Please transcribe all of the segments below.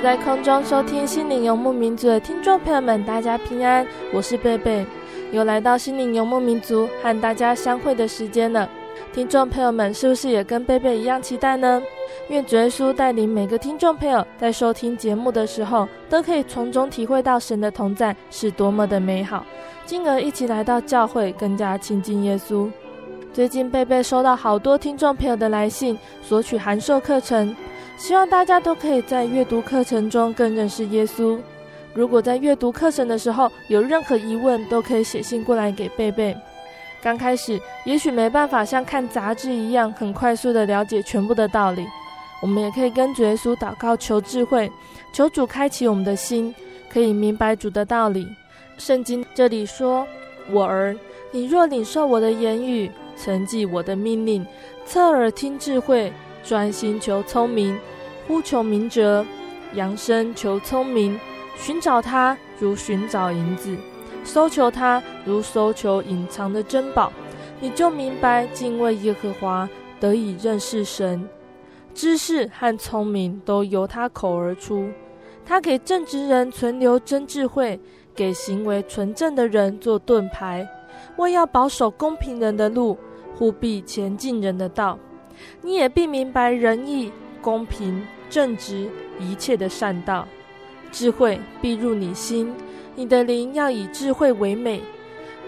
在空中收听心灵游牧民族的听众朋友们，大家平安，我是贝贝，又来到心灵游牧民族和大家相会的时间了。听众朋友们，是不是也跟贝贝一样期待呢？愿主耶稣带领每个听众朋友在收听节目的时候，都可以从中体会到神的同在是多么的美好，进而一起来到教会，更加亲近耶稣。最近贝贝收到好多听众朋友的来信，索取函授课程。希望大家都可以在阅读课程中更认识耶稣。如果在阅读课程的时候有任何疑问，都可以写信过来给贝贝。刚开始也许没办法像看杂志一样很快速地了解全部的道理，我们也可以跟主耶稣祷告求智慧，求主开启我们的心，可以明白主的道理。圣经这里说：“我儿，你若领受我的言语，存记我的命令，侧耳听智慧。”专心求聪明，呼求明哲，扬声求聪明，寻找他如寻找银子，搜求他如搜求隐藏的珍宝，你就明白敬畏耶和华，得以认识神。知识和聪明都由他口而出，他给正直人存留真智慧，给行为纯正的人做盾牌，为要保守公平人的路，护庇前进人的道。你也必明白仁义、公平、正直一切的善道，智慧必入你心，你的灵要以智慧为美，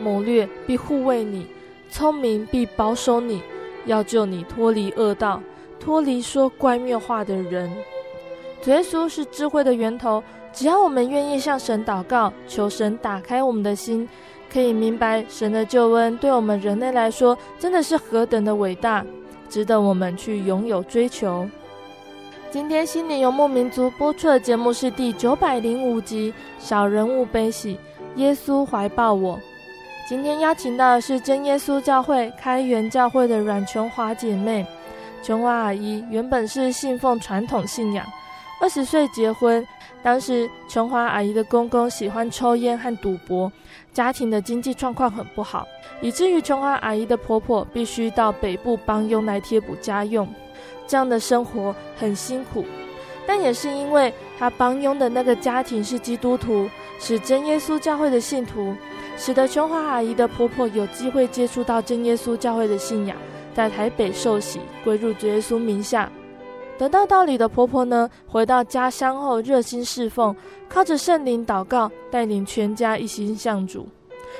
谋略必护卫你，聪明必保守你，要救你脱离恶道，脱离说乖谬话的人。主耶稣是智慧的源头，只要我们愿意向神祷告，求神打开我们的心，可以明白神的救恩对我们人类来说真的是何等的伟大。值得我们去拥有追求。今天心灵游牧民族播出的节目是第九百零五集《小人物悲喜》，耶稣怀抱我。今天邀请到的是真耶稣教会开元教会的阮琼华姐妹。琼华阿姨原本是信奉传统信仰，二十岁结婚。当时琼华阿姨的公公喜欢抽烟和赌博，家庭的经济状况很不好。以至于琼华阿姨的婆婆必须到北部帮佣来贴补家用，这样的生活很辛苦。但也是因为她帮佣的那个家庭是基督徒，是真耶稣教会的信徒，使得琼华阿姨的婆婆有机会接触到真耶稣教会的信仰，在台北受洗，归入主耶稣名下。得到道理的婆婆呢，回到家乡后热心侍奉，靠着圣灵祷告，带领全家一心向主。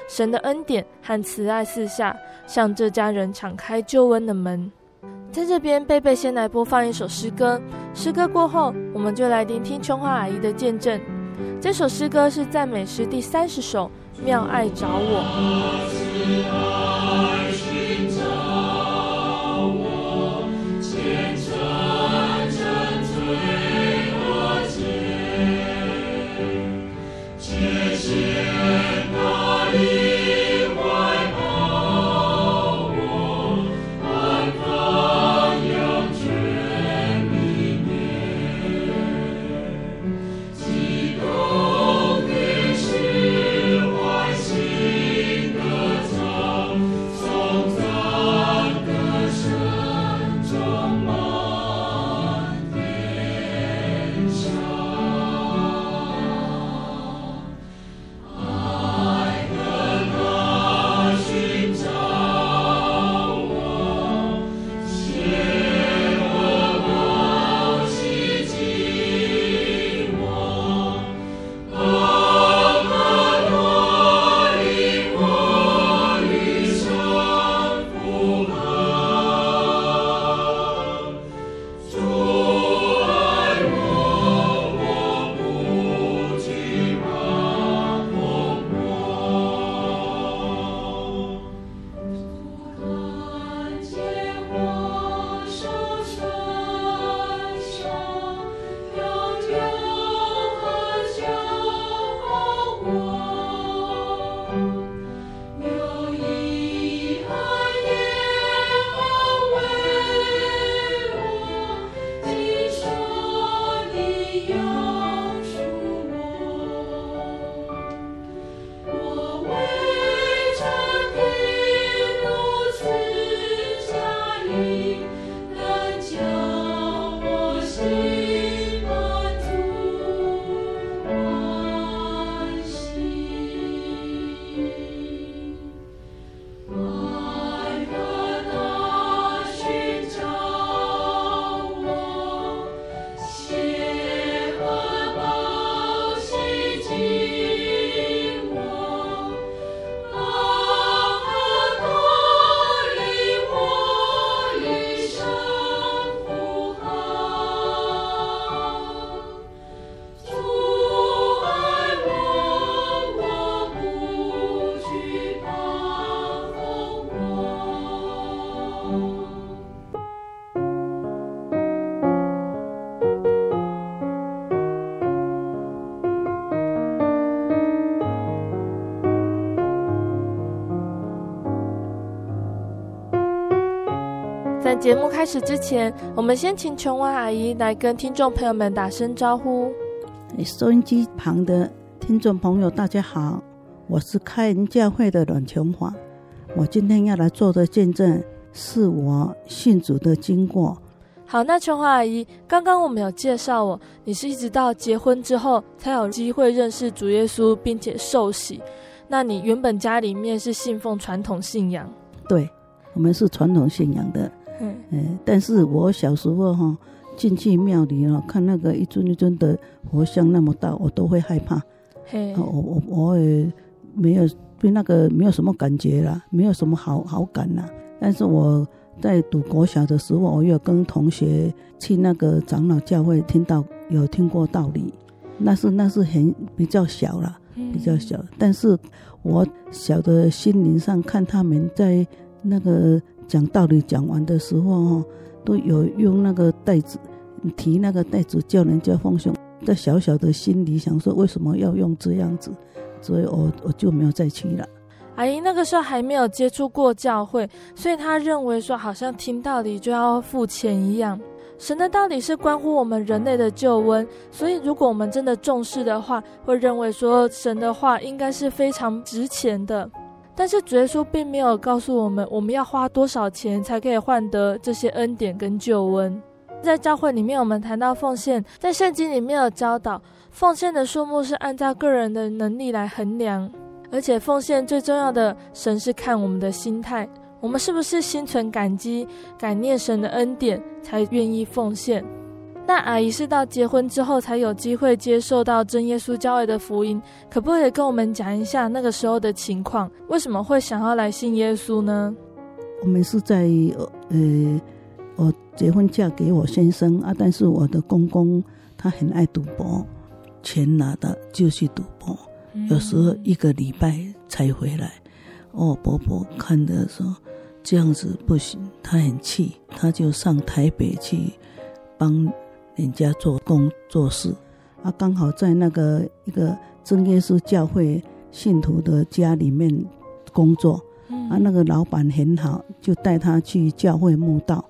神的恩典和慈爱四下，向这家人敞开救恩的门。在这边，贝贝先来播放一首诗歌。诗歌过后，我们就来聆听琼华阿姨的见证。这首诗歌是赞美诗第三十首，《妙爱找我》。在节目开始之前，我们先请琼华阿姨来跟听众朋友们打声招呼。收音机旁的听众朋友，大家好，我是开恩教会的阮琼华。我今天要来做的见证，是我信主的经过。好，那琼华阿姨，刚刚我们有介绍我，你是一直到结婚之后才有机会认识主耶稣，并且受洗。那你原本家里面是信奉传统信仰？对，我们是传统信仰的。嗯，嗯，但是我小时候哈进去庙里哦，看那个一尊一尊的佛像那么大，我都会害怕。嘿，我我我也没有对那个没有什么感觉啦，没有什么好好感啦。但是我在读国小的时候，我有跟同学去那个长老教会听到有听过道理，那是那是很比较小了。比较小，但是我小的心灵上看他们在那个讲道理讲完的时候，都有用那个袋子提那个袋子叫人家奉献，在小小的心里想说，为什么要用这样子，所以我我就没有再去了。阿姨那个时候还没有接触过教会，所以她认为说好像听道理就要付钱一样。神的道理是关乎我们人类的救恩，所以如果我们真的重视的话，会认为说神的话应该是非常值钱的。但是主耶稣并没有告诉我们，我们要花多少钱才可以换得这些恩典跟救恩。在教会里面，我们谈到奉献，在圣经里面有教导，奉献的数目是按照个人的能力来衡量，而且奉献最重要的，神是看我们的心态。我们是不是心存感激、感念神的恩典，才愿意奉献？那阿姨是到结婚之后才有机会接受到真耶稣教会的福音，可不可以跟我们讲一下那个时候的情况？为什么会想要来信耶稣呢？我们是在呃，我结婚嫁给我先生啊，但是我的公公他很爱赌博，钱拿的就去赌博，有时候一个礼拜才回来。哦，伯伯看的说这样子不行，他很气，他就上台北去帮人家做工做事。啊，刚好在那个一个正耶稣教会信徒的家里面工作。啊，那个老板很好，就带他去教会慕道。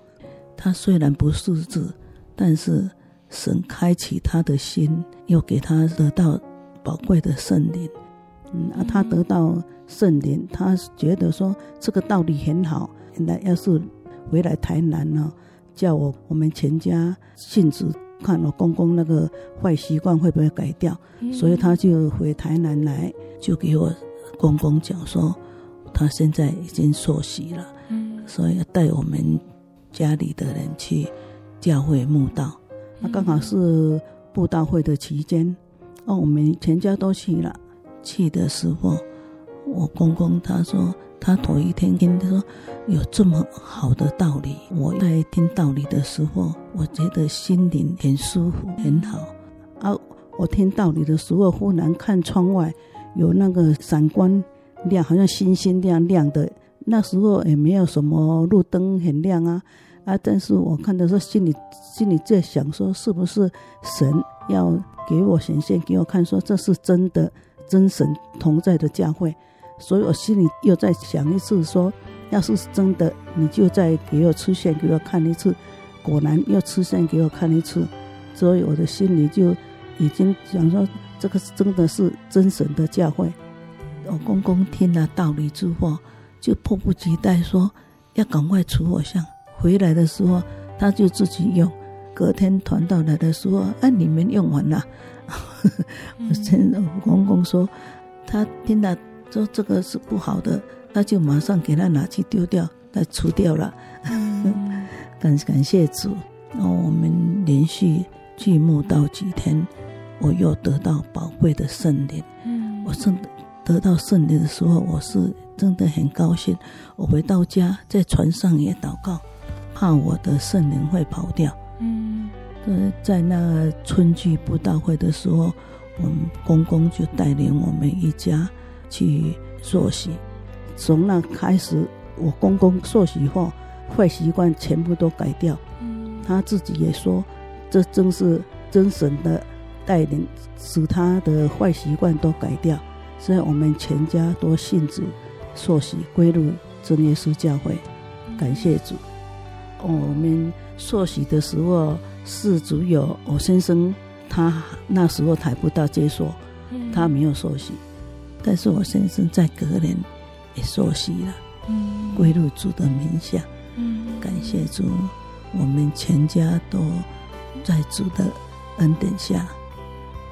他虽然不识字，但是神开启他的心，又给他得到宝贵的圣灵。嗯，啊，他得到。圣灵，他觉得说这个道理很好。现在要是回来台南呢，叫我我们全家信主，看我公公那个坏习惯会不会改掉。所以他就回台南来，就给我公公讲说，他现在已经受洗了，所以要带我们家里的人去教会墓道。那刚好是布道会的期间，哦，我们全家都去了。去的时候。我公公他说，他头一天听他说有这么好的道理。我在听道理的时候，我觉得心灵很舒服，很好。啊，我听道理的时候，忽然看窗外有那个闪光亮，好像星星亮亮的。那时候也没有什么路灯很亮啊啊！但是我看的时候，心里心里在想说，是不是神要给我显现给我看，说这是真的真神同在的教会。所以我心里又在想一次，说，要是真的，你就再给我出现给我看一次。果然又出现给我看一次，所以我的心里就已经想说，这个是真的是真神的教会。我公公听了道理之后，就迫不及待说要赶快除火相。回来的时候，他就自己用。隔天团到来的时候，哎，你们用完了。我真的，我公公说，他听了。说这个是不好的，那就马上给他拿去丢掉，来除掉了。感 感谢主，然后我们连续去慕道几天，我又得到宝贵的圣灵。嗯，我真的得到圣灵的时候，我是真的很高兴。我回到家，在船上也祷告，怕我的圣灵会跑掉。嗯，呃，在那春季布道会的时候，我们公公就带领我们一家。去受洗，从那开始，我公公受洗后，坏习惯全部都改掉。嗯，他自己也说，这正是真神的带领，使他的坏习惯都改掉。所以我们全家都信主，受洗归入真耶稣教会，感谢主。我们受洗的时候是只有我先生，他那时候还不到接受，他没有受洗，但是我先生在隔年也受洗了，归入主的名下。感谢主，我们全家都在主的恩典下。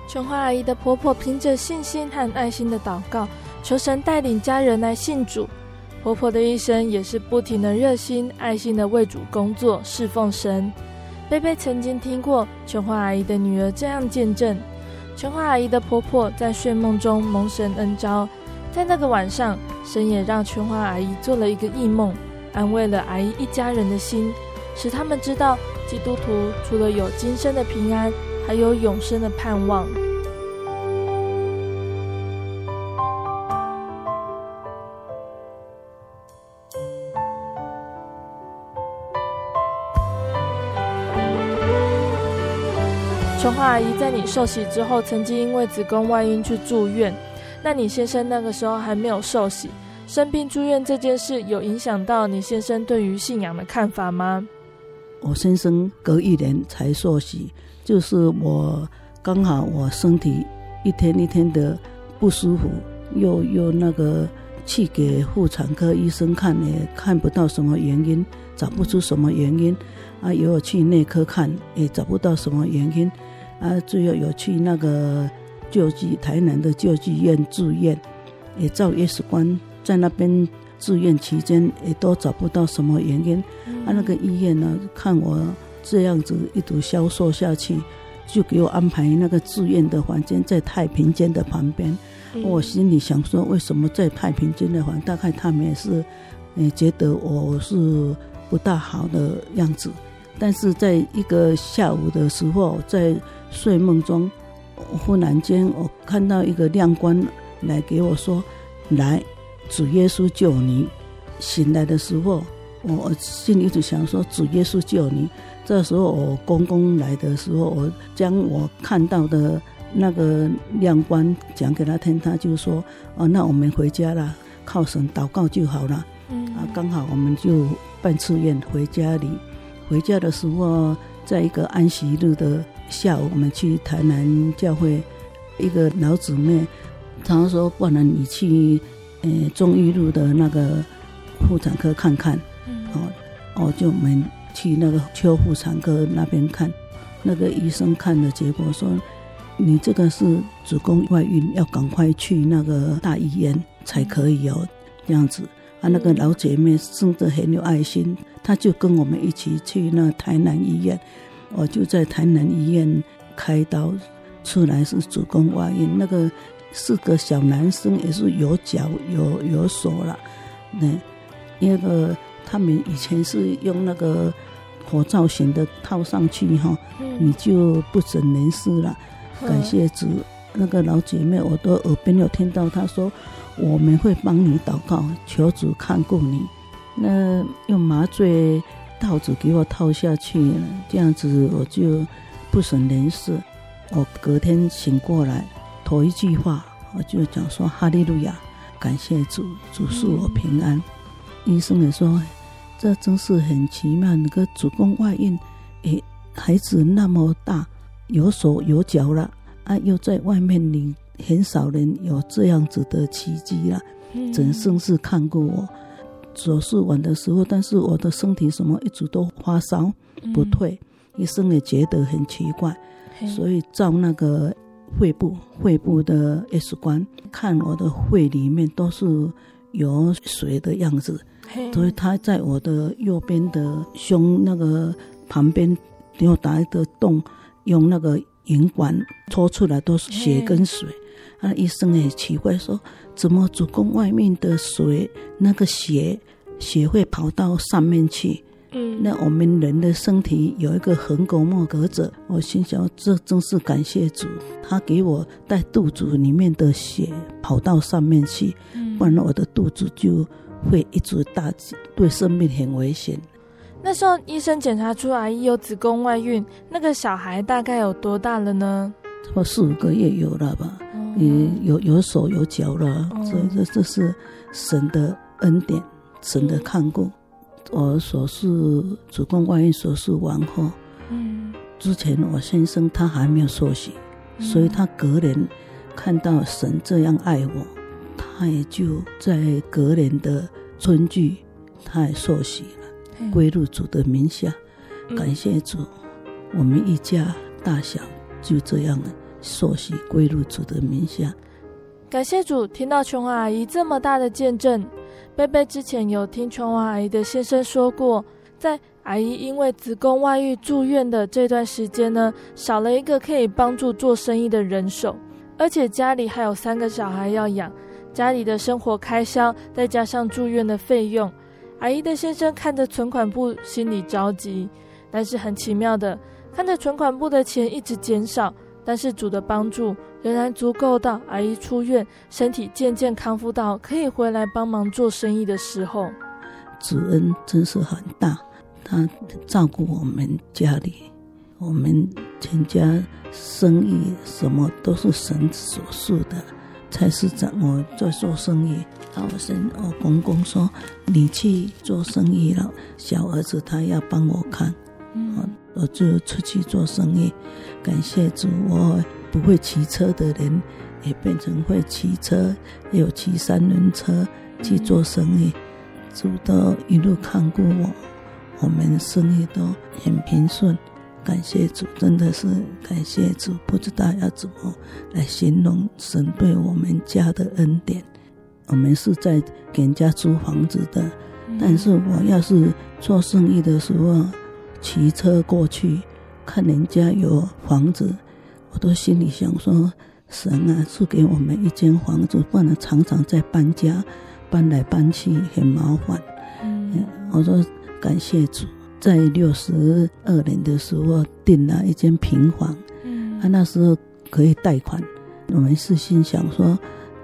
琼花阿姨的婆婆凭着信心和爱心的祷告，求神带领家人来信主。婆婆的一生也是不停的热心、爱心的为主工作、侍奉神。贝贝曾经听过琼花阿姨的女儿这样见证：琼花阿姨的婆婆在睡梦中蒙神恩招，在那个晚上，神也让琼花阿姨做了一个异梦，安慰了阿姨一家人的心，使他们知道基督徒除了有今生的平安，还有永生的盼望。琼华阿姨在你受洗之后，曾经因为子宫外孕去住院。那你先生那个时候还没有受洗，生病住院这件事有影响到你先生对于信仰的看法吗？我先生隔一年才受洗，就是我刚好我身体一天一天的不舒服，又又那个去给妇产科医生看，也看不到什么原因，找不出什么原因。啊，有去内科看，也找不到什么原因。啊，最后有去那个救济台南的救济院住院，也照 X 光，在那边住院期间也都找不到什么原因。啊，那个医院呢，看我这样子一直消瘦下去，就给我安排那个住院的房间在太平间的旁边。我心里想说，为什么在太平间的房？大概他们也是，也觉得我是不大好的样子。但是在一个下午的时候，在睡梦中，忽然间我看到一个亮光来给我说：“来，主耶稣救你。”醒来的时候，我心里一直想说：“主耶稣救你。”这时候我公公来的时候，我将我看到的那个亮光讲给他听，他就说：“哦，那我们回家了，靠神祷告就好了。”，啊，刚好我们就办出院回家里。回家的时候，在一个安息日的下午，我们去台南教会，一个老姊妹，她说：“不然你去，呃，忠义路的那个妇产科看看。”哦，哦，就我们去那个邱妇产科那边看，那个医生看的结果说：“你这个是子宫外孕，要赶快去那个大医院才可以哦。”这样子。啊，那个老姐妹真的很有爱心，她就跟我们一起去那台南医院，我就在台南医院开刀，出来是子宫外孕，那个是个小男生，也是有脚有有手了，那那个他们以前是用那个火造型的套上去哈，你就不省人事了。感谢主，那个老姐妹，我都耳边有听到她说。我们会帮你祷告，求主看顾你。那用麻醉套子给我套下去，这样子我就不省人事。我隔天醒过来，头一句话我就讲说：“哈利路亚，感谢主，主赐我平安。”医生也说：“这真是很奇妙，那个子宫外孕，诶，孩子那么大，有手有脚了，啊，又在外面领。”很少人有这样子的奇迹了，真生是看过我手术完的时候，但是我的身体什么一直都发烧不退，医生也觉得很奇怪，所以照那个肺部肺部的 X 光，看我的肺里面都是有水的样子，所以他在我的右边的胸那个旁边又打一个洞，用那个银管抽出来都是血跟水。那医生也奇怪说：“怎么子宫外面的水那个血血会跑到上面去？”嗯，那我们人的身体有一个横膈膜隔着。我心想，这真是感谢主，他给我带肚子里面的血跑到上面去，不然我的肚子就会一直大，对生命很危险。那时候医生检查出来有子宫外孕，那个小孩大概有多大了呢？差不多四五个月有了吧。也有有手有脚了，所以这这是神的恩典，神的看顾。我手术子宫外孕手术完后，嗯，之前我先生他还没有受洗，嗯、所以他隔年看到神这样爱我，他也就在隔年的春季，他也受洗了，归入主的名下。感谢主，我们一家大小就这样所悉归入主的名下。感谢主，听到琼华阿姨这么大的见证。贝贝之前有听琼华阿姨的先生说过，在阿姨因为子宫外孕住院的这段时间呢，少了一个可以帮助做生意的人手，而且家里还有三个小孩要养，家里的生活开销再加上住院的费用，阿姨的先生看着存款簿心里着急。但是很奇妙的，看着存款簿的钱一直减少，但是主的帮助仍然足够到阿姨出院，身体渐渐康复到可以回来帮忙做生意的时候。主恩真是很大，他照顾我们家里，我们全家生意什么都是神所赐的。菜市场我在做生意，我先我公公说，你去做生意了，小儿子他要帮我看。我我就出去做生意，感谢主，我不会骑车的人也变成会骑车，有骑三轮车去做生意，主都一路看顾我，我们生意都很平顺，感谢主，真的是感谢主，不知道要怎么来形容神对我们家的恩典。我们是在给人家租房子的，但是我要是做生意的时候。骑车过去，看人家有房子，我都心里想说：神啊，赐给我们一间房子，不然常常在搬家，搬来搬去很麻烦。嗯，我说感谢主，在六十二年的时候订了一间平房，嗯，他那时候可以贷款。我们是心想说，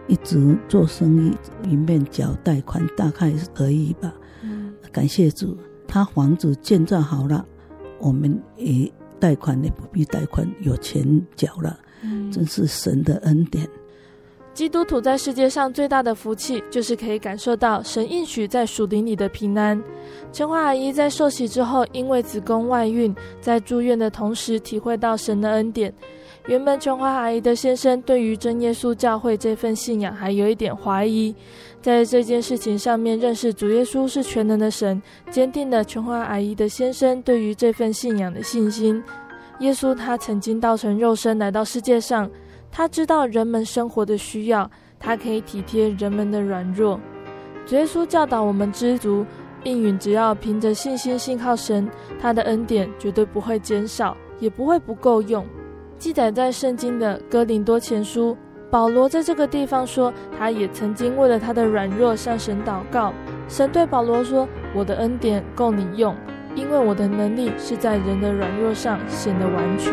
一直做生意，一面缴贷款，大概是可以吧。嗯，感谢主。他房子建造好了，我们也贷款也不必贷款，有钱缴了，嗯，真是神的恩典。基督徒在世界上最大的福气，就是可以感受到神应许在属灵里的平安。琼华阿姨在受洗之后，因为子宫外孕，在住院的同时，体会到神的恩典。原本琼华阿姨的先生对于真耶稣教会这份信仰还有一点怀疑，在这件事情上面认识主耶稣是全能的神，坚定了琼华阿姨的先生对于这份信仰的信心。耶稣他曾经道成肉身来到世界上，他知道人们生活的需要，他可以体贴人们的软弱。主耶稣教导我们知足，应允只要凭着信心信靠神，他的恩典绝对不会减少，也不会不够用。记载在圣经的哥林多前书，保罗在这个地方说，他也曾经为了他的软弱向神祷告。神对保罗说：“我的恩典够你用，因为我的能力是在人的软弱上显得完全。”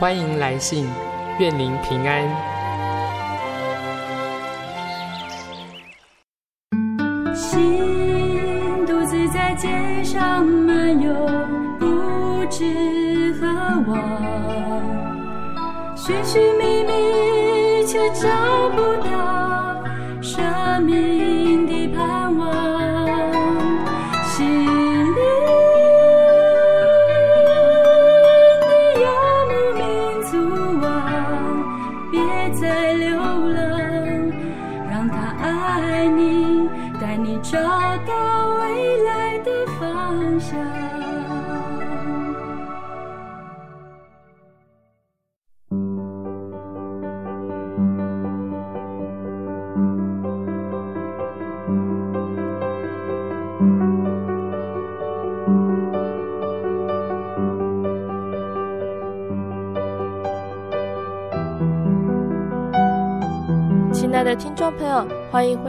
欢迎来信，愿您平安。心独自在街上漫游，不知何往，寻寻觅觅却找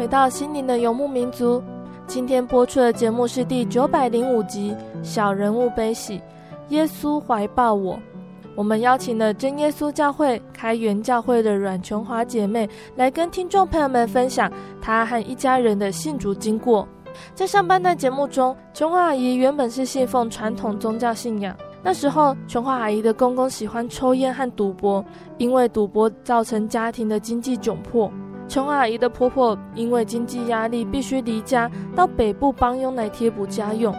回到心灵的游牧民族。今天播出的节目是第九百零五集《小人物悲喜》，耶稣怀抱我。我们邀请了真耶稣教会开元教会的阮琼华姐妹来跟听众朋友们分享她和一家人的信主经过。在上半段节目中，琼华阿姨原本是信奉传统宗教信仰。那时候，琼华阿姨的公公喜欢抽烟和赌博，因为赌博造成家庭的经济窘迫。琼阿姨的婆婆因为经济压力，必须离家到北部帮佣来贴补家用。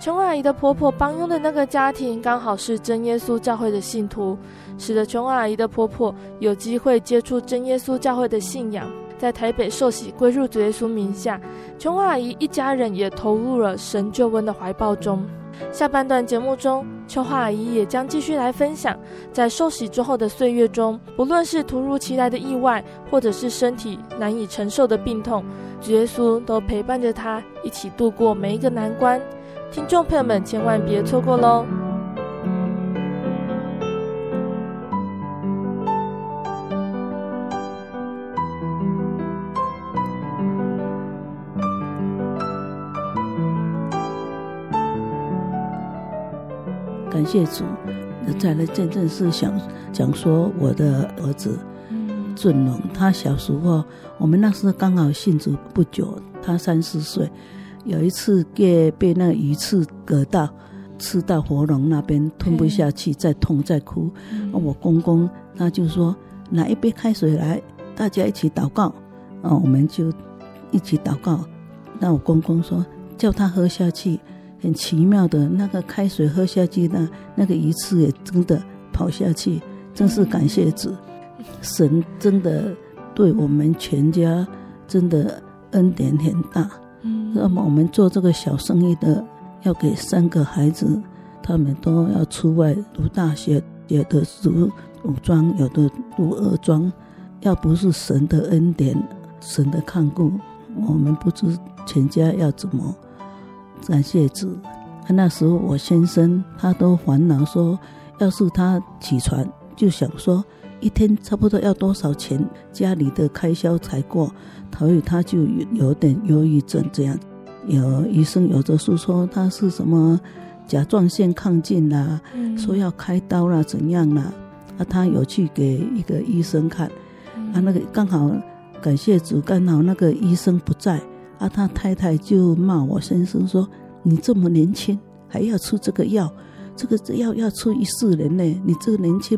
琼阿姨的婆婆帮佣的那个家庭刚好是真耶稣教会的信徒，使得琼阿姨的婆婆有机会接触真耶稣教会的信仰，在台北受洗归入主耶稣名下。琼阿姨一家人也投入了神救恩的怀抱中。下半段节目中，秋花阿姨也将继续来分享，在受洗之后的岁月中，不论是突如其来的意外，或者是身体难以承受的病痛，耶稣都陪伴着她一起度过每一个难关。听众朋友们，千万别错过喽！感谢主，再来真正是想讲说我的儿子俊龙，他小时候，我们那时候刚好信主不久，他三四岁，有一次被被那鱼刺割到，刺到喉咙那边，吞不下去，再痛再哭。我公公他就说拿一杯开水来，大家一起祷告，啊，我们就一起祷告。那我公公说叫他喝下去。很奇妙的，那个开水喝下去，呢那个鱼刺也真的跑下去，真是感谢主，神真的对我们全家真的恩典很大。嗯，那么我们做这个小生意的，要给三个孩子，他们都要出外读大学，有的读五专，有的读二专，要不是神的恩典，神的看顾，我们不知全家要怎么。感谢主，那时候我先生他都烦恼说，要是他起床就想说一天差不多要多少钱，家里的开销才过，所以他就有点忧郁症这样。有医生有的是说他是什么甲状腺亢进啦，说要开刀啦怎样啦，啊他有去给一个医生看，啊那个刚好感谢主，刚好那个医生不在。啊，他太太就骂我先生说：“你这么年轻，还要吃这个药，这个药要吃一世人呢。你这个年轻，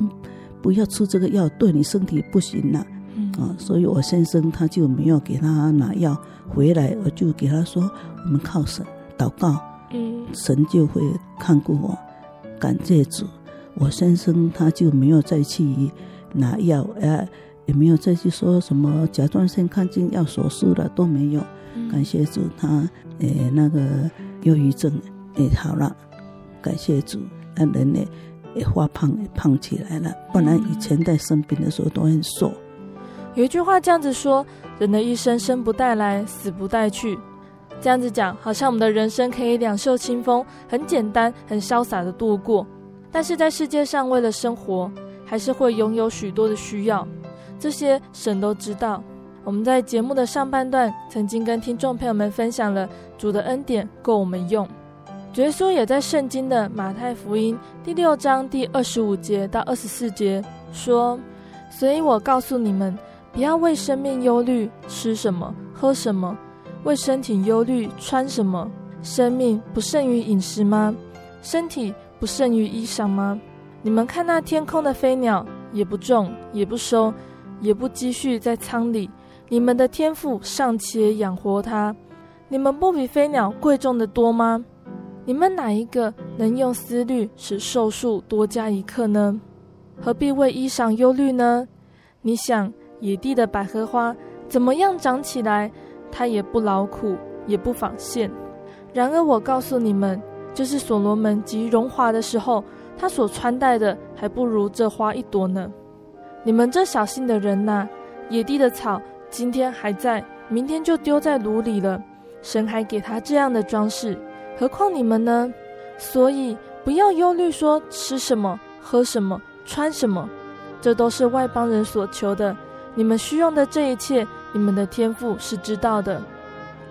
不要吃这个药，对你身体不行了。”嗯，啊，所以我先生他就没有给他拿药回来，我就给他说：“我们靠神祷告，嗯，神就会看顾我。”感谢主，我先生他就没有再去拿药，呃，也没有再去说什么甲状腺亢进要手术了，都没有。感谢主，他诶那个忧郁症也好了。感谢主，那人呢也发胖也胖起来了。不然以前在生病的时候都很瘦。有一句话这样子说：人的一生生不带来，死不带去。这样子讲，好像我们的人生可以两袖清风，很简单、很潇洒的度过。但是在世界上，为了生活，还是会拥有许多的需要。这些神都知道。我们在节目的上半段曾经跟听众朋友们分享了主的恩典够我们用，主耶稣也在圣经的马太福音第六章第二十五节到二十四节说：“所以我告诉你们，不要为生命忧虑，吃什么，喝什么；为身体忧虑，穿什么。生命不胜于饮食吗？身体不胜于衣裳吗？你们看那天空的飞鸟，也不种，也不收，也不积蓄在仓里。”你们的天赋尚且养活他，你们不比飞鸟贵重的多吗？你们哪一个能用思虑使寿数多加一刻呢？何必为衣裳忧虑呢？你想野地的百合花怎么样长起来？它也不劳苦，也不纺线。然而我告诉你们，就是所罗门极荣华的时候，他所穿戴的还不如这花一朵呢。你们这小心的人呐，野地的草。今天还在，明天就丢在炉里了。神还给他这样的装饰，何况你们呢？所以不要忧虑，说吃什么、喝什么、穿什么，这都是外邦人所求的。你们需用的这一切，你们的天赋是知道的。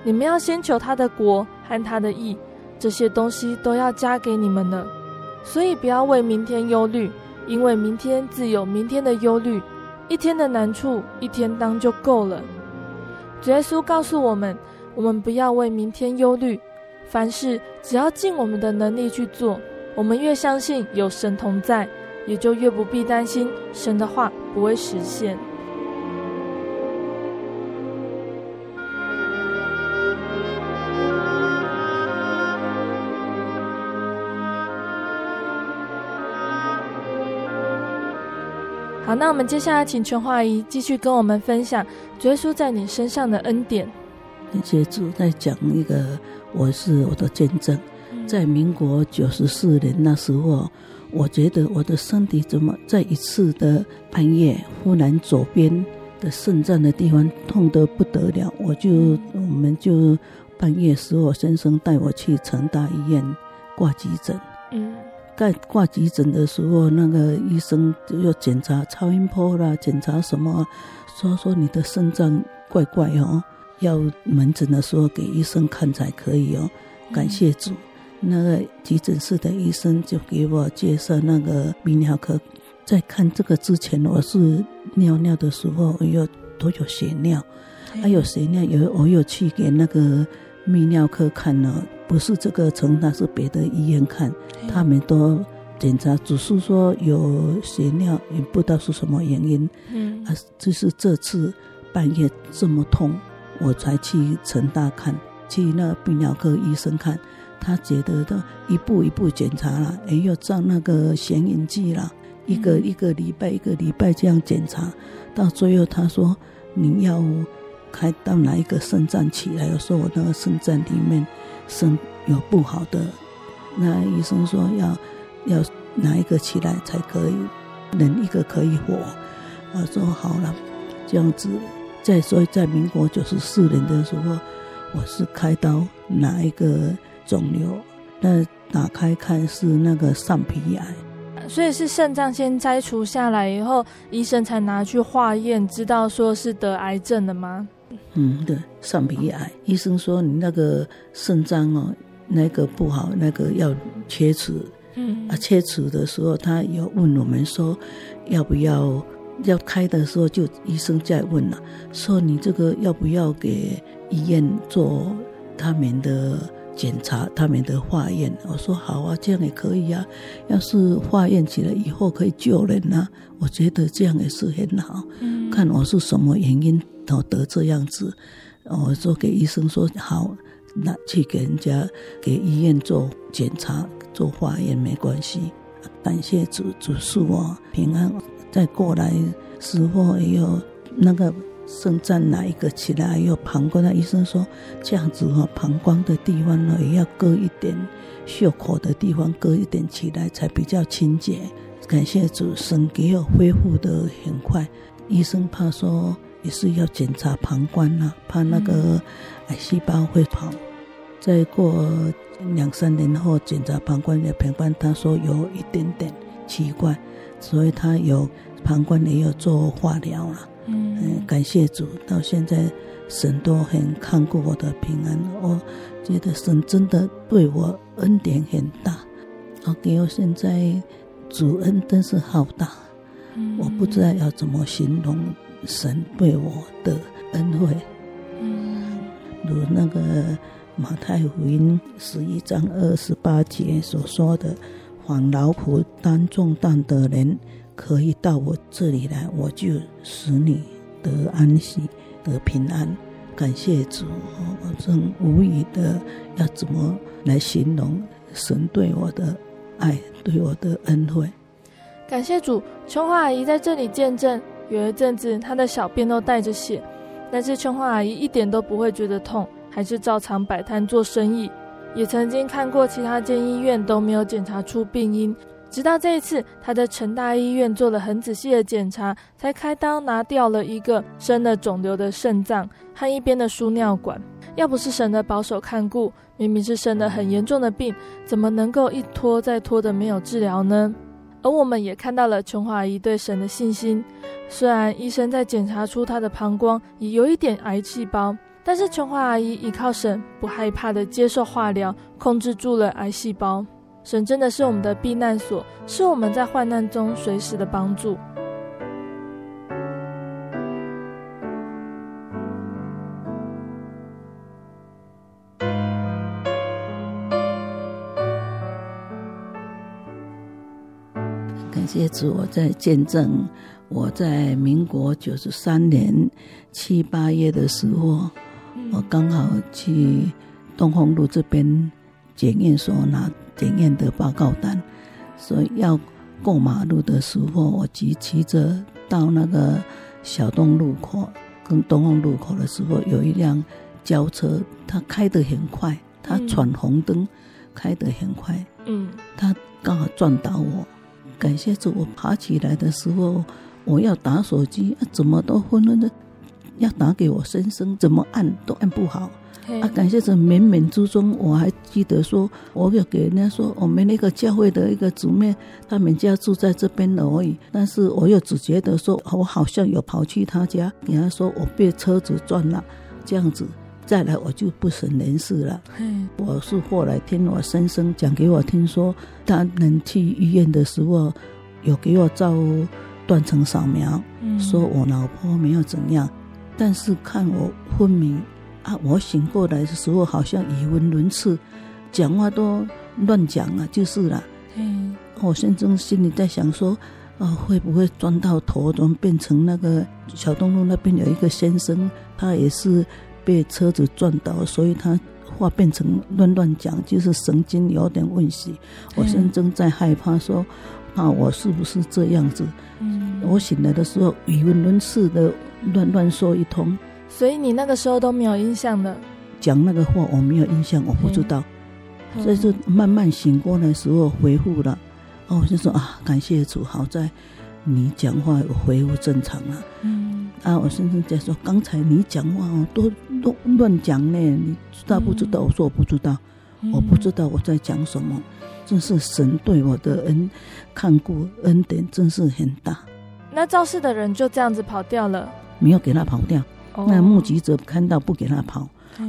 你们要先求他的国和他的义，这些东西都要加给你们的。所以不要为明天忧虑，因为明天自有明天的忧虑，一天的难处一天当就够了。主耶稣告诉我们，我们不要为明天忧虑，凡事只要尽我们的能力去做。我们越相信有神同在，也就越不必担心神的话不会实现。好，那我们接下来请全华阿姨继续跟我们分享主耶稣在你身上的恩典。谢谢主，在讲一个，我是我的见证。在民国九十四年那时候，我觉得我的身体怎么在一次的半夜，忽然左边的肾脏的地方痛得不得了，我就我们就半夜时候，先生带我去成大医院挂急诊。嗯，在挂急诊的时候，那个医生就要检查超音波啦，检查什么，说说你的肾脏怪怪哦，要门诊的时候给医生看才可以哦。感谢主。那个急诊室的医生就给我介绍那个泌尿科，在看这个之前，我是尿尿的时候有都有血尿，还有血尿，有我有去给那个泌尿科看了，不是这个成大，是别的医院看，他们都检查，只是说有血尿，也不知道是什么原因。嗯，啊，就是这次半夜这么痛，我才去成大看，去那泌尿科医生看。他觉得的一步一步检查了，哎，要照那个显影剂了，一个一个礼拜一个礼拜这样检查，到最后他说你要开到哪一个肾脏起来？我说我那个肾脏里面肾有不好的，那医生说要要哪一个起来才可以，人一个可以活。我说好了，这样子。再说在民国九十四年的时候，我是开刀哪一个？肿瘤，那打开看是那个上皮癌，所以是肾脏先摘除下来以后，医生才拿去化验，知道说是得癌症的吗？嗯，对，上皮癌，医生说你那个肾脏哦，那个不好，那个要切除。嗯，啊，切除的时候他有问我们说，要不要要开的时候就医生再问了，说你这个要不要给医院做他们的。检查他们的化验，我说好啊，这样也可以啊。要是化验起来以后可以救人啊，我觉得这样也是很好。嗯，看我是什么原因导得这样子，我说给医生说好，那去给人家给医院做检查做化验没关系。感谢主，主赐我平安。再过来时候也有那个。肾脏哪一个起来？有膀胱的医生说，这样子哈，膀胱的地方呢也要割一点，袖口的地方割一点起来才比较清洁。感谢主，神给我恢复的很快。医生怕说也是要检查膀胱啊，怕那个癌细胞会跑。再过两三年后检查膀胱的膀胱，他说有一点点奇怪，所以他有膀胱也有做化疗了。嗯，感谢主，到现在神都很看顾我的平安。我觉得神真的对我恩典很大，我给我现在主恩真是好大，嗯，我不知道要怎么形容神对我的恩惠。嗯，如那个马太福音十一章二十八节所说的：“凡劳苦担重担的人。”可以到我这里来，我就使你得安息、得平安。感谢主，我真无语的，要怎么来形容神对我的爱、对我的恩惠？感谢主，琼华阿姨在这里见证，有一阵子她的小便都带着血，但是琼花阿姨一点都不会觉得痛，还是照常摆摊做生意。也曾经看过其他间医院都没有检查出病因。直到这一次，他在成大医院做了很仔细的检查，才开刀拿掉了一个生了肿瘤的肾脏和一边的输尿管。要不是神的保守看顾，明明是生了很严重的病，怎么能够一拖再拖的没有治疗呢？而我们也看到了琼华阿姨对神的信心。虽然医生在检查出她的膀胱也有一点癌细胞，但是琼华阿姨依靠神，不害怕的接受化疗，控制住了癌细胞。神真的是我们的避难所，是我们在患难中随时的帮助。感谢主，我在见证。我在民国九十三年七八月的时候，我刚好去东风路这边检验所拿检验的报告单，所以要过马路的时候，我骑骑着到那个小东路口跟东风路口的时候，有一辆轿车，它开得很快，它闯红灯开得很快，嗯，它刚好撞倒我。感谢主，我爬起来的时候。我要打手机，啊、怎么都昏昏的，要打给我先生，怎么按都按不好。啊，感谢主冥冥之中，我还记得说，我有给人家说，我们那个教会的一个姊妹，他们家住在这边而已。但是我又只觉得说，我好像有跑去他家，给他说我被车子撞了，这样子再来我就不省人事了。我是后来听我先生讲给我听说，他能去医院的时候，有给我照。断层扫描，说我老婆没有怎样，但是看我昏迷啊，我醒过来的时候好像语无伦次，讲话都乱讲了，就是了。嗯，我先生心里在想说，啊，会不会撞到头，怎么变成那个小东路那边有一个先生，他也是被车子撞倒，所以他话变成乱乱讲，就是神经有点问题。我现在在害怕说。啊，我是不是这样子？嗯，我醒来的时候语无伦次的乱乱说一通，所以你那个时候都没有印象的。讲那个话我没有印象，我不知道。所以是慢慢醒过来的时候回复了。哦，我就说啊，感谢主，好在你讲话有恢复正常了。嗯，啊，我先生在说，刚才你讲话哦，都都乱讲呢，你知道不知道？我说我不知道，我不知道我在讲什么。真是神对我的恩看顾恩典，真是很大。那肇事的人就这样子跑掉了，没有给他跑掉。Oh. 那目击者看到不给他跑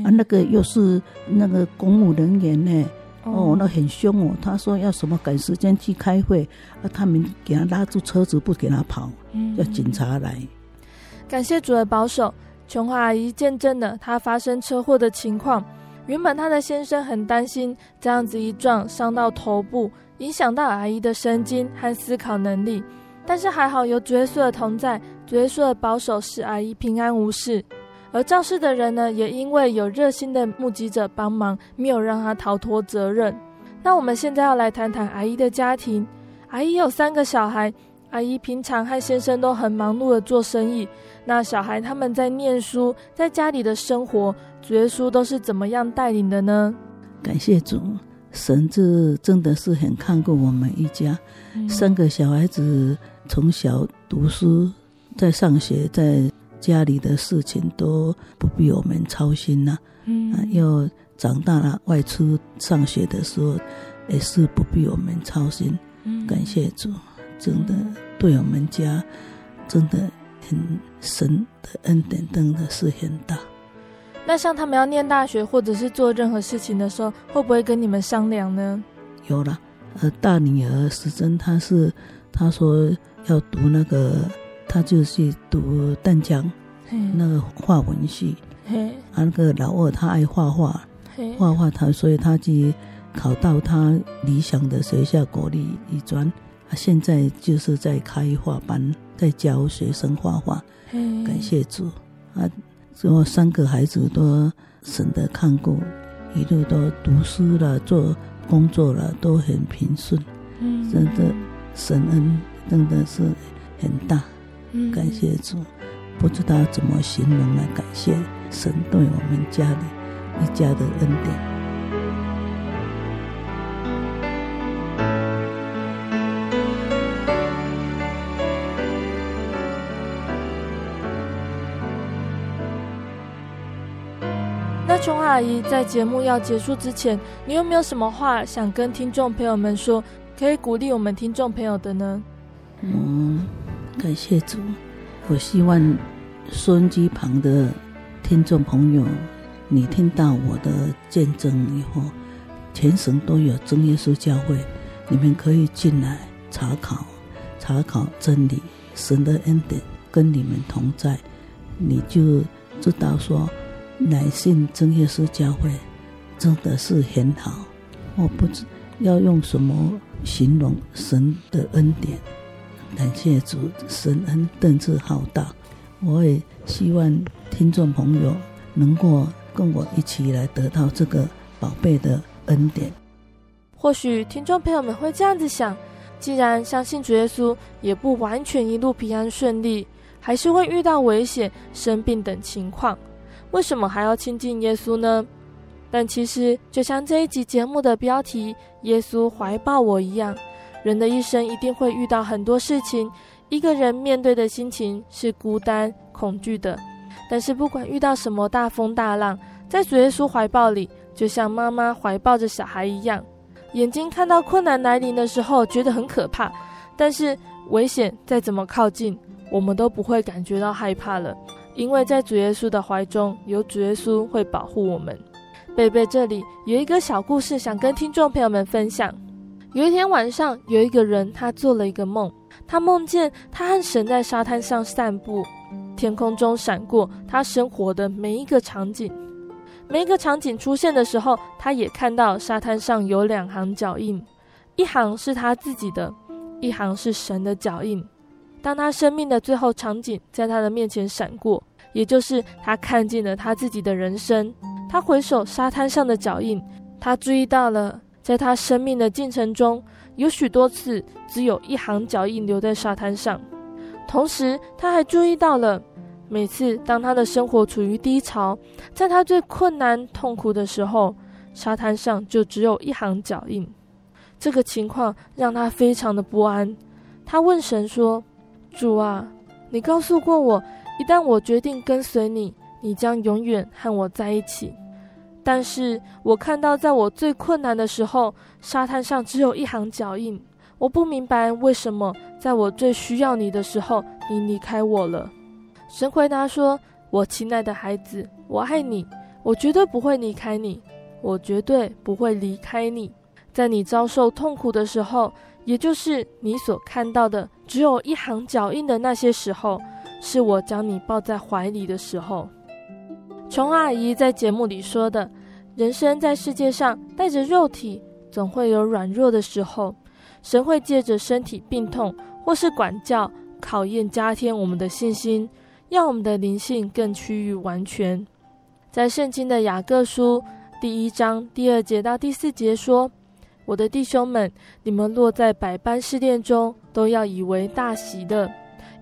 啊，那个又是那个公务人员呢，oh. 哦，那很凶哦。他说要什么赶时间去开会，啊，他们给他拉住车子不给他跑，嗯、要警察来。感谢主的保守，琼华阿姨见证了她发生车祸的情况。原本她的先生很担心，这样子一撞伤到头部，影响到阿姨的神经和思考能力。但是还好有主耶稣的同在，主耶稣的保守使阿姨平安无事。而肇事的人呢，也因为有热心的目击者帮忙，没有让他逃脱责任。那我们现在要来谈谈阿姨的家庭。阿姨有三个小孩，阿姨平常和先生都很忙碌的做生意。那小孩他们在念书，在家里的生活。主耶稣都是怎么样带领的呢？感谢主，神这真的是很看顾我们一家，嗯、三个小孩子从小读书，在上学，在家里的事情都不必我们操心呐、啊。嗯、啊，又长大了，外出上学的时候也是不必我们操心。嗯、感谢主，真的对我们家真的很神的恩典，真的是很大。那像他们要念大学或者是做任何事情的时候，会不会跟你们商量呢？有了，呃，大女儿时珍，她是她说要读那个，她就去读淡江那个画文系。嘿啊，那个老二他爱画画，画画他，所以他去考到他理想的学校国立艺专，他现在就是在开画班，在教学生画画。嘿感谢主啊！我三个孩子都省得看过，一路都读书了，做工作了，都很平顺。嗯，真的神恩真的是很大。嗯，感谢主，不知道怎么形容来感谢神对我们家里一家的恩典。琼阿姨，在节目要结束之前，你有没有什么话想跟听众朋友们说？可以鼓励我们听众朋友的呢？嗯，感谢主。我希望收音机旁的听众朋友，你听到我的见证以后，全省都有真耶稣教会，你们可以进来查考，查考真理，神的恩典跟你们同在，你就知道说，来信真耶稣教会真的是很好。我不知要用什么形容神的恩典。感谢主，神恩德智浩大。我也希望听众朋友能够跟我一起来得到这个宝贝的恩典。或许听众朋友们会这样子想：既然相信主耶稣，也不完全一路平安顺利，还是会遇到危险、生病等情况，为什么还要亲近耶稣呢？但其实，就像这一集节目的标题“耶稣怀抱我”一样。人的一生一定会遇到很多事情，一个人面对的心情是孤单、恐惧的。但是不管遇到什么大风大浪，在主耶稣怀抱里，就像妈妈怀抱着小孩一样。眼睛看到困难来临的时候，觉得很可怕，但是危险再怎么靠近，我们都不会感觉到害怕了，因为在主耶稣的怀中，有主耶稣会保护我们。贝贝这里有一个小故事，想跟听众朋友们分享。有一天晚上，有一个人，他做了一个梦。他梦见他和神在沙滩上散步，天空中闪过他生活的每一个场景。每一个场景出现的时候，他也看到沙滩上有两行脚印，一行是他自己的，一行是神的脚印。当他生命的最后场景在他的面前闪过，也就是他看见了他自己的人生。他回首沙滩上的脚印，他注意到了。在他生命的进程中，有许多次只有一行脚印留在沙滩上。同时，他还注意到了，每次当他的生活处于低潮，在他最困难、痛苦的时候，沙滩上就只有一行脚印。这个情况让他非常的不安。他问神说：“主啊，你告诉过我，一旦我决定跟随你，你将永远和我在一起。”但是我看到，在我最困难的时候，沙滩上只有一行脚印。我不明白为什么在我最需要你的时候，你离开我了。神回答说：“我亲爱的孩子，我爱你，我绝对不会离开你，我绝对不会离开你。在你遭受痛苦的时候，也就是你所看到的只有一行脚印的那些时候，是我将你抱在怀里的时候。”琼阿姨在节目里说的：“人生在世界上带着肉体，总会有软弱的时候。神会借着身体病痛或是管教，考验加添我们的信心，让我们的灵性更趋于完全。”在圣经的雅各书第一章第二节到第四节说：“我的弟兄们，你们落在百般试炼中，都要以为大喜的，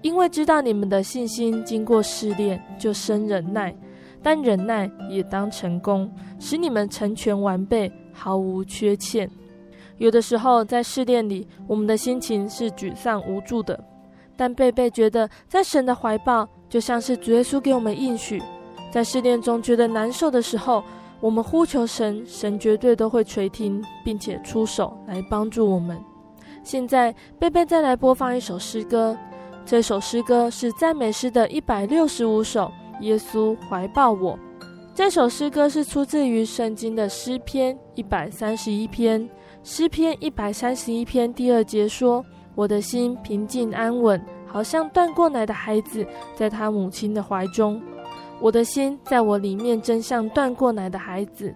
因为知道你们的信心经过试炼，就生忍耐。”但忍耐也当成功，使你们成全完备，毫无缺欠。有的时候在试炼里，我们的心情是沮丧无助的。但贝贝觉得，在神的怀抱，就像是主耶稣给我们应许，在试炼中觉得难受的时候，我们呼求神，神绝对都会垂听，并且出手来帮助我们。现在，贝贝再来播放一首诗歌，这首诗歌是赞美诗的一百六十五首。耶稣怀抱我，这首诗歌是出自于圣经的诗篇一百三十一篇。诗篇一百三十一篇第二节说：“我的心平静安稳，好像断过奶的孩子在他母亲的怀中。我的心在我里面，真像断过奶的孩子。”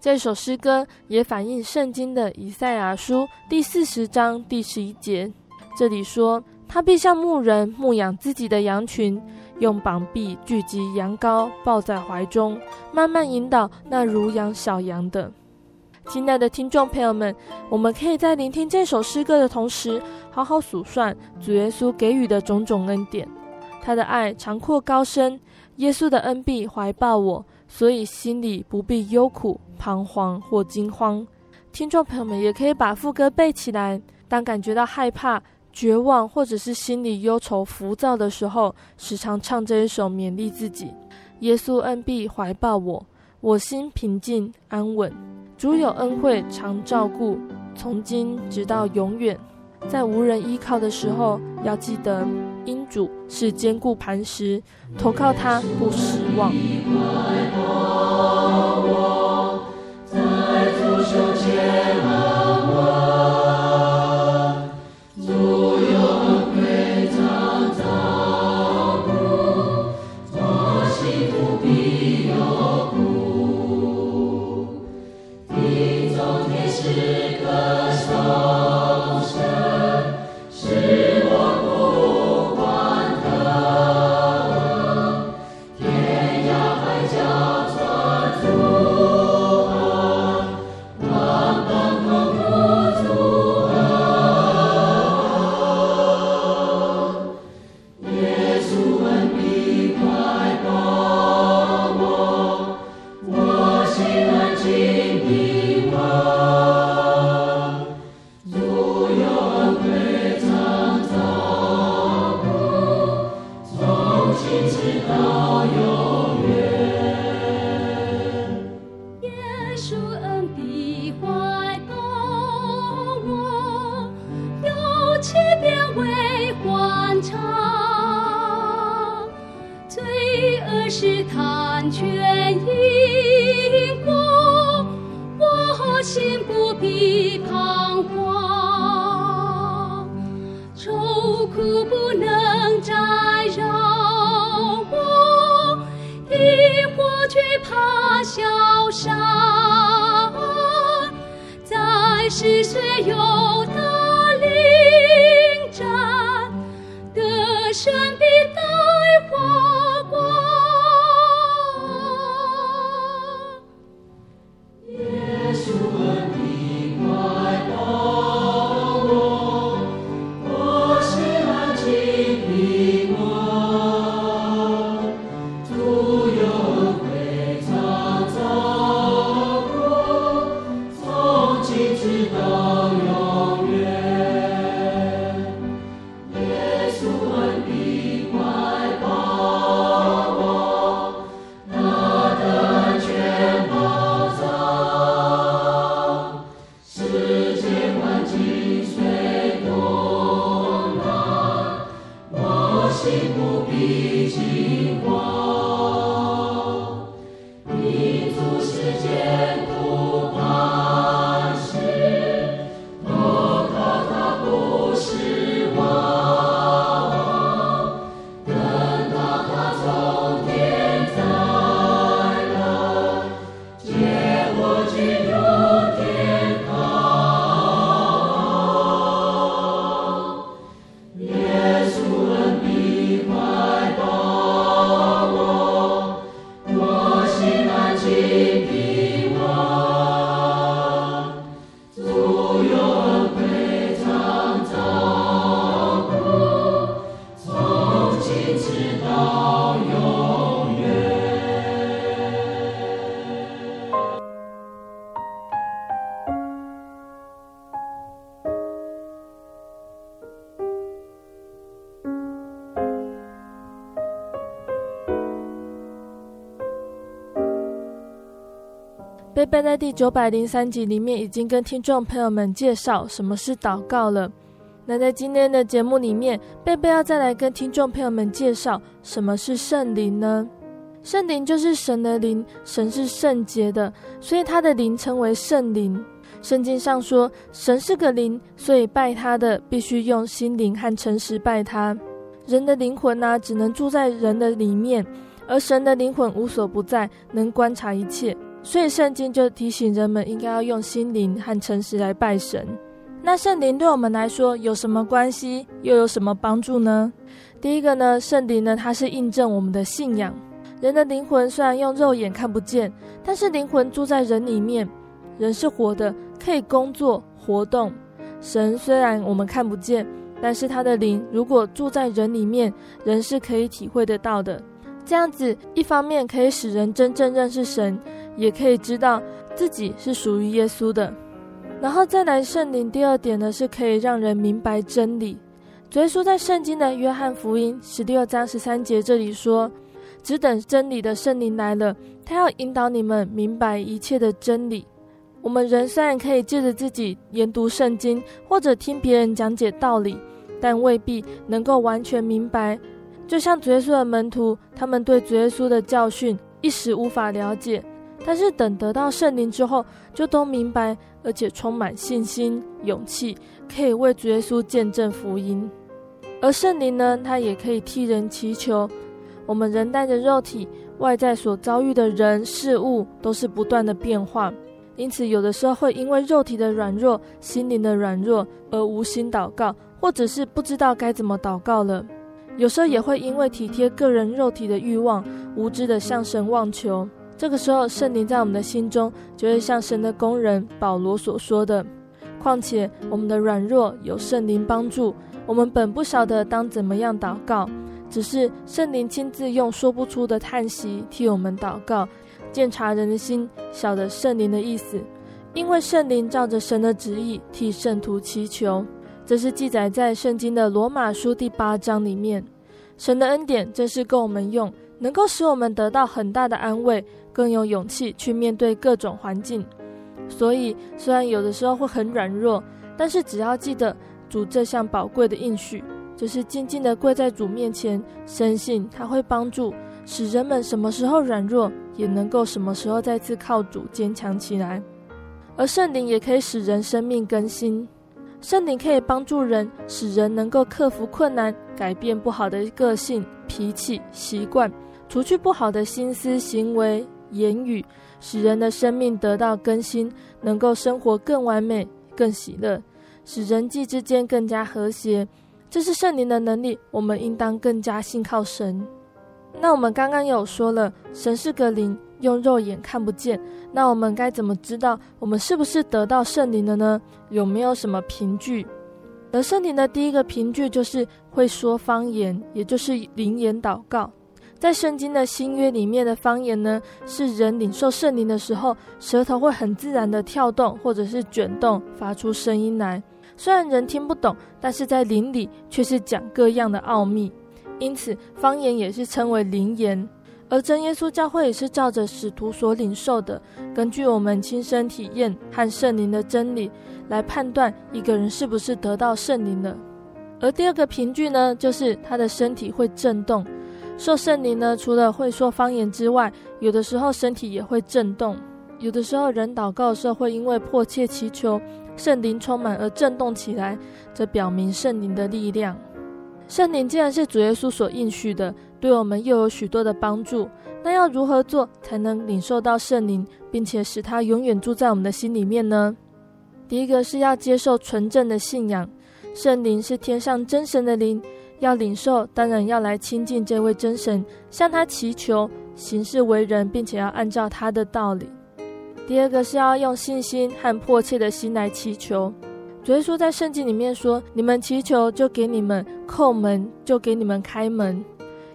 这首诗歌也反映圣经的以赛亚书第四十章第十一节，这里说：“他必像牧人牧养自己的羊群。”用膀臂聚集羊羔，抱在怀中，慢慢引导那如养小羊的。亲爱的听众朋友们，我们可以在聆听这首诗歌的同时，好好数算主耶稣给予的种种恩典。他的爱长阔高深，耶稣的恩庇怀抱我，所以心里不必忧苦、彷徨或惊慌。听众朋友们也可以把副歌背起来，当感觉到害怕。绝望，或者是心里忧愁浮躁的时候，时常唱这一首勉励自己。耶稣恩庇怀抱我，我心平静安稳。主有恩惠常照顾，从今直到永远。在无人依靠的时候，要记得，因主是坚固磐石，投靠他不失望。贝贝在第九百零三集里面已经跟听众朋友们介绍什么是祷告了。那在今天的节目里面，贝贝要再来跟听众朋友们介绍什么是圣灵呢？圣灵就是神的灵，神是圣洁的，所以他的灵称为圣灵。圣经上说，神是个灵，所以拜他的必须用心灵和诚实拜他。人的灵魂呢、啊，只能住在人的里面，而神的灵魂无所不在，能观察一切。所以圣经就提醒人们应该要用心灵和诚实来拜神。那圣灵对我们来说有什么关系，又有什么帮助呢？第一个呢，圣灵呢，它是印证我们的信仰。人的灵魂虽然用肉眼看不见，但是灵魂住在人里面，人是活的，可以工作活动。神虽然我们看不见，但是他的灵如果住在人里面，人是可以体会得到的。这样子，一方面可以使人真正认识神。也可以知道自己是属于耶稣的，然后再来圣灵。第二点呢，是可以让人明白真理。主耶稣在圣经的约翰福音十六章十三节这里说：“只等真理的圣灵来了，他要引导你们明白一切的真理。”我们人虽然可以借着自己研读圣经，或者听别人讲解道理，但未必能够完全明白。就像主耶稣的门徒，他们对主耶稣的教训一时无法了解，但是等得到圣灵之后，就都明白，而且充满信心、勇气，可以为主耶稣见证福音。而圣灵呢，他也可以替人祈求。我们人带着肉体，外在所遭遇的人事物都是不断的变化，因此有的时候会因为肉体的软弱、心灵的软弱而无心祷告，或者是不知道该怎么祷告了。有时候也会因为体贴个人肉体的欲望，无知的向神妄求。这个时候，圣灵在我们的心中就会像神的工人保罗所说的：“况且我们的软弱有圣灵帮助，我们本不晓得当怎么样祷告。”只是圣灵亲自用说不出的叹息替我们祷告，鉴察人的心，晓得圣灵的意思。因为圣灵照着神的旨意替圣徒祈求，这是记载在圣经的罗马书第八章里面。神的恩典真是够我们用，能够使我们得到很大的安慰，更有勇气去面对各种环境。所以虽然有的时候会很软弱，但是只要记得主这项宝贵的应许。就是静静地跪在主面前，深信他会帮助，使人们什么时候软弱，也能够什么时候再次靠主坚强起来。而圣灵也可以使人生命更新，圣灵可以帮助人，使人能够克服困难，改变不好的个性、脾气、习惯，除去不好的心思、行为、言语，使人的生命得到更新，能够生活更完美、更喜乐，使人际之间更加和谐。这是圣灵的能力，我们应当更加信靠神。那我们刚刚有说了，神是个灵，用肉眼看不见。那我们该怎么知道我们是不是得到圣灵了呢？有没有什么凭据？得圣灵的第一个凭据就是会说方言，也就是灵言祷告。在圣经的新约里面的方言呢，是人领受圣灵的时候，舌头会很自然的跳动，或者是卷动，发出声音来。虽然人听不懂，但是在灵里却是讲各样的奥秘，因此方言也是称为灵言。而真耶稣教会也是照着使徒所领受的，根据我们亲身体验和圣灵的真理来判断一个人是不是得到圣灵了。而第二个凭据呢，就是他的身体会震动。受圣灵呢，除了会说方言之外，有的时候身体也会震动。有的时候人祷告的时候会因为迫切祈求。圣灵充满而震动起来，这表明圣灵的力量。圣灵既然是主耶稣所应许的，对我们又有许多的帮助。那要如何做才能领受到圣灵，并且使他永远住在我们的心里面呢？第一个是要接受纯正的信仰，圣灵是天上真神的灵，要领受当然要来亲近这位真神，向他祈求，行事为人，并且要按照他的道理。第二个是要用信心和迫切的心来祈求。主耶稣在圣经里面说：“你们祈求，就给你们；叩门，就给你们开门。”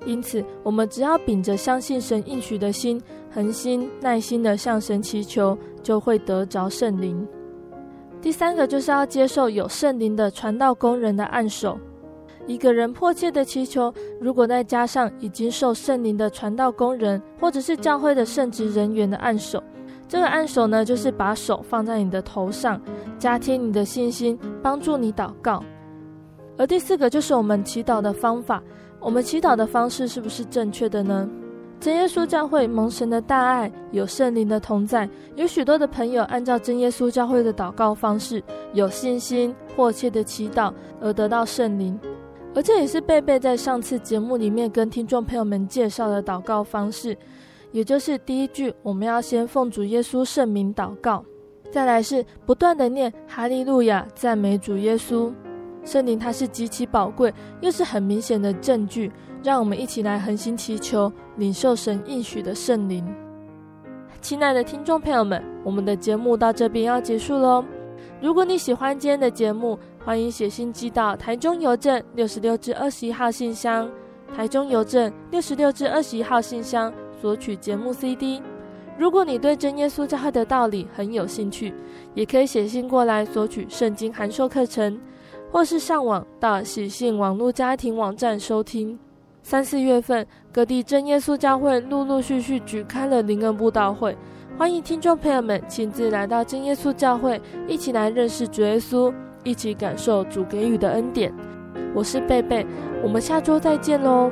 因此，我们只要秉着相信神应许的心，恒心耐心的向神祈求，就会得着圣灵。第三个就是要接受有圣灵的传道工人的按手。一个人迫切的祈求，如果再加上已经受圣灵的传道工人，或者是教会的圣职人员的按手。这个按手呢，就是把手放在你的头上，加添你的信心，帮助你祷告。而第四个就是我们祈祷的方法，我们祈祷的方式是不是正确的呢？真耶稣教会蒙神的大爱，有圣灵的同在，有许多的朋友按照真耶稣教会的祷告方式，有信心迫切的祈祷而得到圣灵。而这也是贝贝在上次节目里面跟听众朋友们介绍的祷告方式。也就是第一句，我们要先奉主耶稣圣名祷告，再来是不断的念哈利路亚，赞美主耶稣。圣灵它是极其宝贵，又是很明显的证据，让我们一起来恒心祈求，领受神应许的圣灵。亲爱的听众朋友们，我们的节目到这边要结束喽。如果你喜欢今天的节目，欢迎写信寄到台中邮政六十六至二十一号信箱，台中邮政六十六至二十一号信箱。索取节目 CD。如果你对真耶稣教会的道理很有兴趣，也可以写信过来索取圣经函授课程，或是上网到喜信网络家庭网站收听。三四月份，各地真耶稣教会陆陆续续举开了灵恩布道会，欢迎听众朋友们亲自来到真耶稣教会，一起来认识主耶稣，一起感受主给予的恩典。我是贝贝，我们下周再见喽。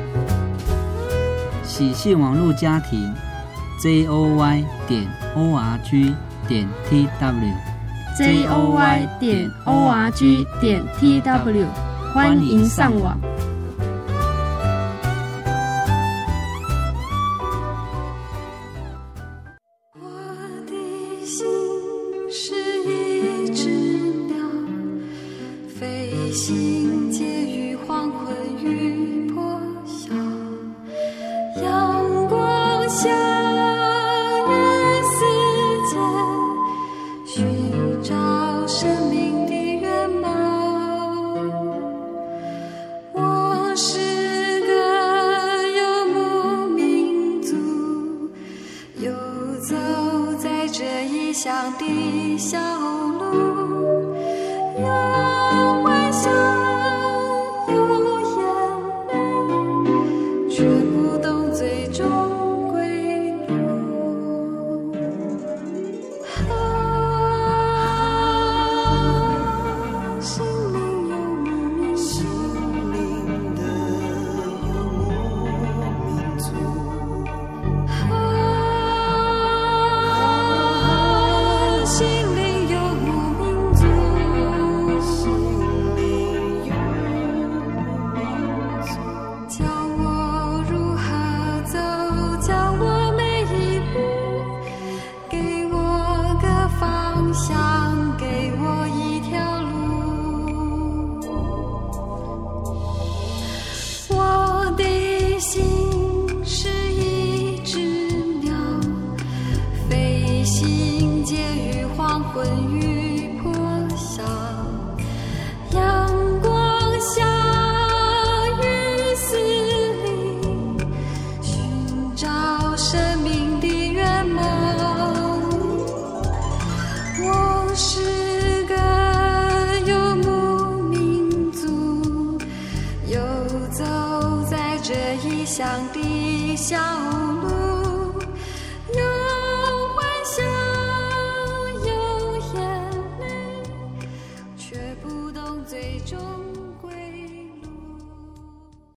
喜讯网络家庭 z o y 点 o r g 点 t w z o y 点 o r g 点 t w，欢迎上网。